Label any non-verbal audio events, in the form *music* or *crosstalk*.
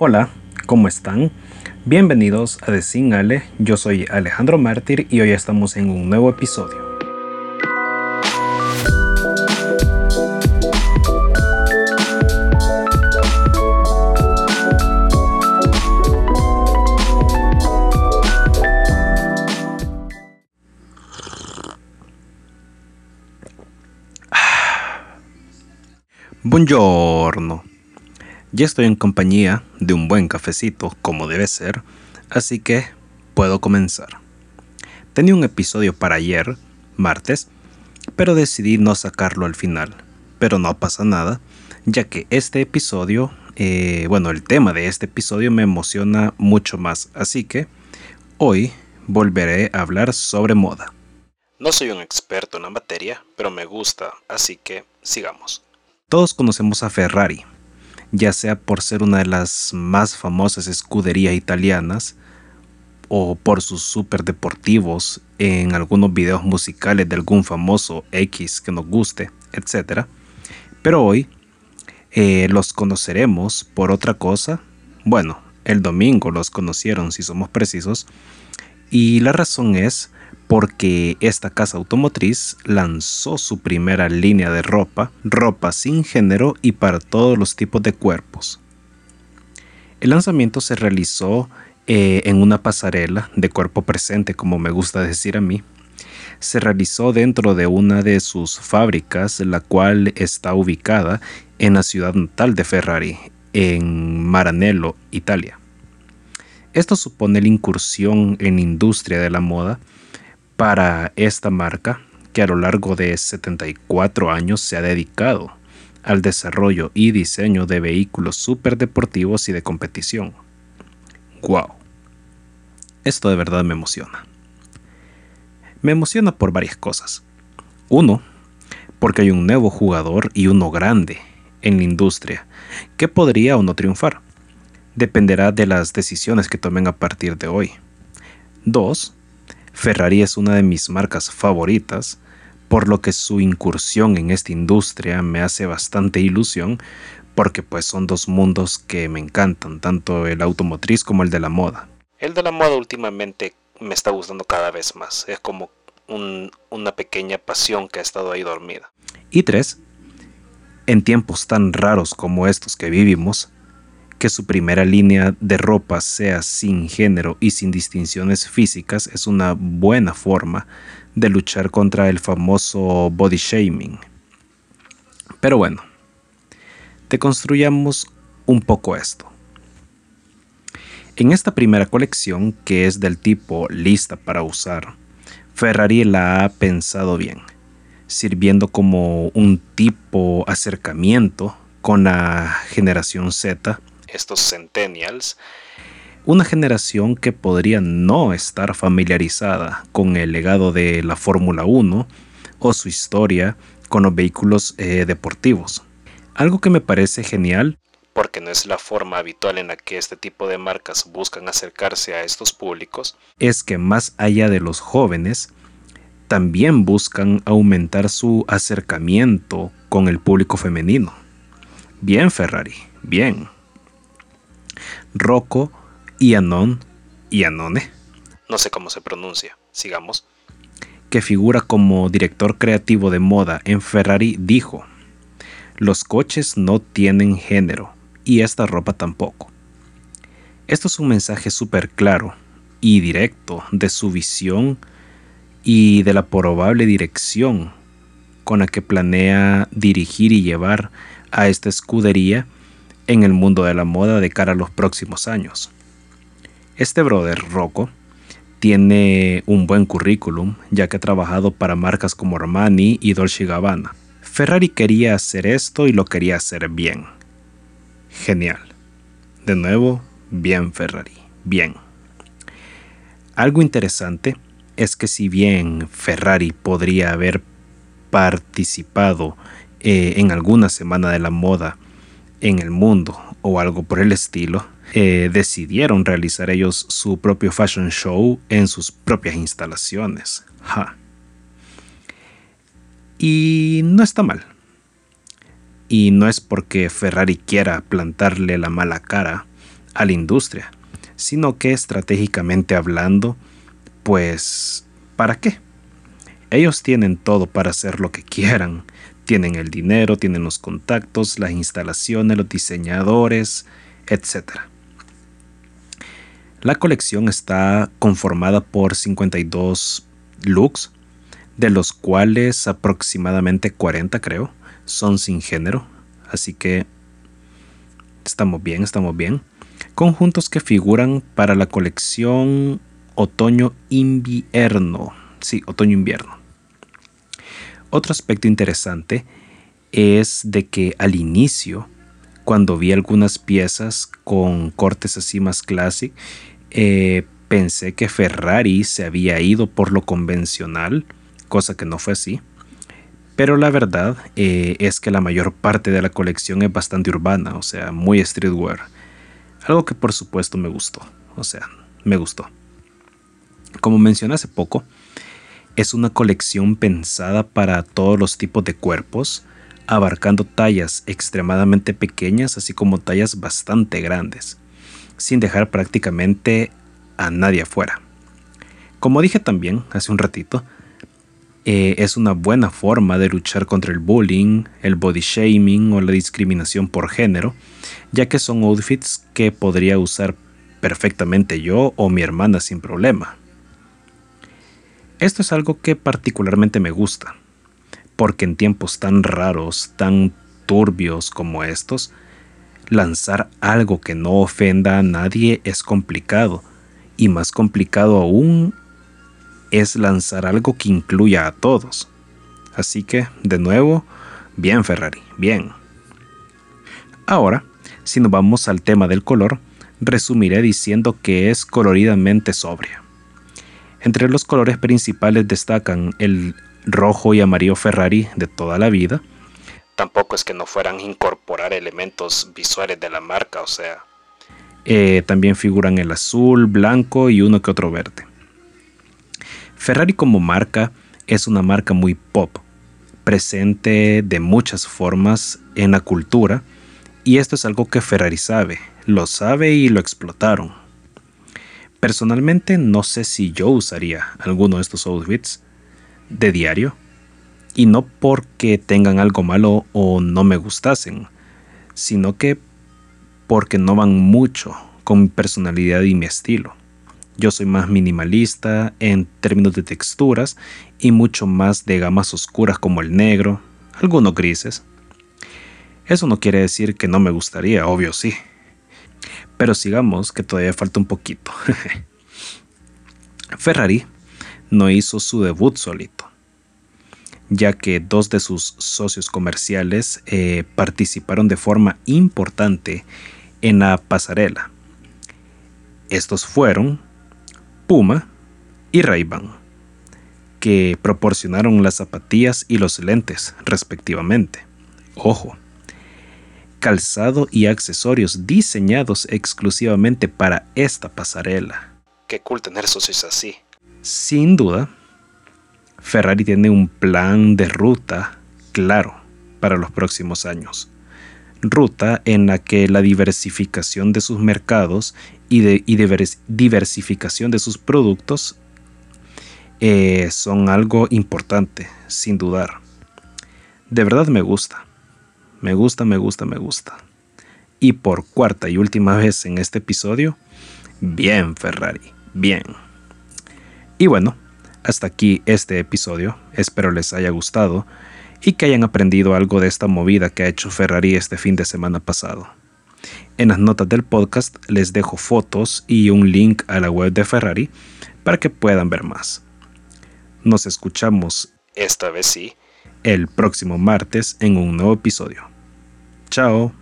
Hola, ¿cómo están? Bienvenidos a The Ale, yo soy Alejandro Mártir y hoy estamos en un nuevo episodio. Buongiorno. Ya estoy en compañía de un buen cafecito, como debe ser, así que puedo comenzar. Tenía un episodio para ayer, martes, pero decidí no sacarlo al final. Pero no pasa nada, ya que este episodio, eh, bueno, el tema de este episodio me emociona mucho más, así que hoy volveré a hablar sobre moda. No soy un experto en la materia, pero me gusta, así que sigamos. Todos conocemos a Ferrari, ya sea por ser una de las más famosas escuderías italianas o por sus super deportivos en algunos videos musicales de algún famoso X que nos guste, etc. Pero hoy eh, los conoceremos por otra cosa. Bueno, el domingo los conocieron si somos precisos. Y la razón es porque esta casa automotriz lanzó su primera línea de ropa, ropa sin género y para todos los tipos de cuerpos. El lanzamiento se realizó eh, en una pasarela de cuerpo presente, como me gusta decir a mí. Se realizó dentro de una de sus fábricas, la cual está ubicada en la ciudad natal de Ferrari, en Maranello, Italia. Esto supone la incursión en industria de la moda para esta marca que a lo largo de 74 años se ha dedicado al desarrollo y diseño de vehículos superdeportivos y de competición. ¡Wow! Esto de verdad me emociona. Me emociona por varias cosas. Uno, porque hay un nuevo jugador y uno grande en la industria que podría o no triunfar. Dependerá de las decisiones que tomen a partir de hoy. Dos, Ferrari es una de mis marcas favoritas, por lo que su incursión en esta industria me hace bastante ilusión, porque pues son dos mundos que me encantan, tanto el automotriz como el de la moda. El de la moda últimamente me está gustando cada vez más, es como una pequeña pasión que ha estado ahí dormida. Y tres, en tiempos tan raros como estos que vivimos, que su primera línea de ropa sea sin género y sin distinciones físicas es una buena forma de luchar contra el famoso body shaming. Pero bueno, deconstruyamos un poco esto. En esta primera colección, que es del tipo lista para usar, Ferrari la ha pensado bien, sirviendo como un tipo acercamiento con la generación Z estos centennials, una generación que podría no estar familiarizada con el legado de la Fórmula 1 o su historia con los vehículos eh, deportivos. Algo que me parece genial porque no es la forma habitual en la que este tipo de marcas buscan acercarse a estos públicos, es que más allá de los jóvenes, también buscan aumentar su acercamiento con el público femenino. Bien Ferrari, bien. Rocco Ianone, Ianone, no sé cómo se pronuncia, sigamos, que figura como director creativo de moda en Ferrari, dijo, los coches no tienen género y esta ropa tampoco. Esto es un mensaje súper claro y directo de su visión y de la probable dirección con la que planea dirigir y llevar a esta escudería en el mundo de la moda de cara a los próximos años. Este brother, Rocco, tiene un buen currículum, ya que ha trabajado para marcas como Armani y Dolce Gabbana. Ferrari quería hacer esto y lo quería hacer bien. Genial. De nuevo, bien Ferrari, bien. Algo interesante es que si bien Ferrari podría haber participado eh, en alguna semana de la moda en el mundo o algo por el estilo, eh, decidieron realizar ellos su propio fashion show en sus propias instalaciones. Y no está mal. Y no es porque Ferrari quiera plantarle la mala cara a la industria, sino que estratégicamente hablando, pues, ¿para qué? Ellos tienen todo para hacer lo que quieran. Tienen el dinero, tienen los contactos, las instalaciones, los diseñadores, etc. La colección está conformada por 52 looks, de los cuales aproximadamente 40 creo son sin género, así que estamos bien, estamos bien. Conjuntos que figuran para la colección otoño-invierno. Sí, otoño-invierno. Otro aspecto interesante es de que al inicio, cuando vi algunas piezas con cortes así más clásicos, eh, pensé que Ferrari se había ido por lo convencional, cosa que no fue así. Pero la verdad eh, es que la mayor parte de la colección es bastante urbana, o sea, muy streetwear. Algo que por supuesto me gustó, o sea, me gustó. Como mencioné hace poco, es una colección pensada para todos los tipos de cuerpos, abarcando tallas extremadamente pequeñas así como tallas bastante grandes, sin dejar prácticamente a nadie afuera. Como dije también hace un ratito, eh, es una buena forma de luchar contra el bullying, el body shaming o la discriminación por género, ya que son outfits que podría usar perfectamente yo o mi hermana sin problema. Esto es algo que particularmente me gusta, porque en tiempos tan raros, tan turbios como estos, lanzar algo que no ofenda a nadie es complicado, y más complicado aún es lanzar algo que incluya a todos. Así que, de nuevo, bien Ferrari, bien. Ahora, si nos vamos al tema del color, resumiré diciendo que es coloridamente sobria. Entre los colores principales destacan el rojo y amarillo Ferrari de toda la vida. Tampoco es que no fueran a incorporar elementos visuales de la marca, o sea. Eh, también figuran el azul, blanco y uno que otro verde. Ferrari como marca es una marca muy pop, presente de muchas formas en la cultura, y esto es algo que Ferrari sabe, lo sabe y lo explotaron. Personalmente no sé si yo usaría alguno de estos outfits de diario. Y no porque tengan algo malo o no me gustasen, sino que porque no van mucho con mi personalidad y mi estilo. Yo soy más minimalista en términos de texturas y mucho más de gamas oscuras como el negro, algunos grises. Eso no quiere decir que no me gustaría, obvio sí. Pero sigamos que todavía falta un poquito. *laughs* Ferrari no hizo su debut solito, ya que dos de sus socios comerciales eh, participaron de forma importante en la pasarela. Estos fueron Puma y Ray-Ban, que proporcionaron las zapatillas y los lentes respectivamente. Ojo, calzado y accesorios diseñados exclusivamente para esta pasarela. Qué cool tener socios así. Sin duda, Ferrari tiene un plan de ruta claro para los próximos años. Ruta en la que la diversificación de sus mercados y, de, diversificación de sus productos eh, son algo importante, sin dudar. De verdad me gusta. Me gusta, me gusta, me gusta. Y por cuarta y última vez en este episodio, bien Ferrari, bien. Y bueno, hasta aquí este episodio, espero les haya gustado y que hayan aprendido algo de esta movida que ha hecho Ferrari este fin de semana pasado. En las notas del podcast les dejo fotos y un link a la web de Ferrari para que puedan ver más. Nos escuchamos, esta vez sí, el próximo martes en un nuevo episodio. Chao.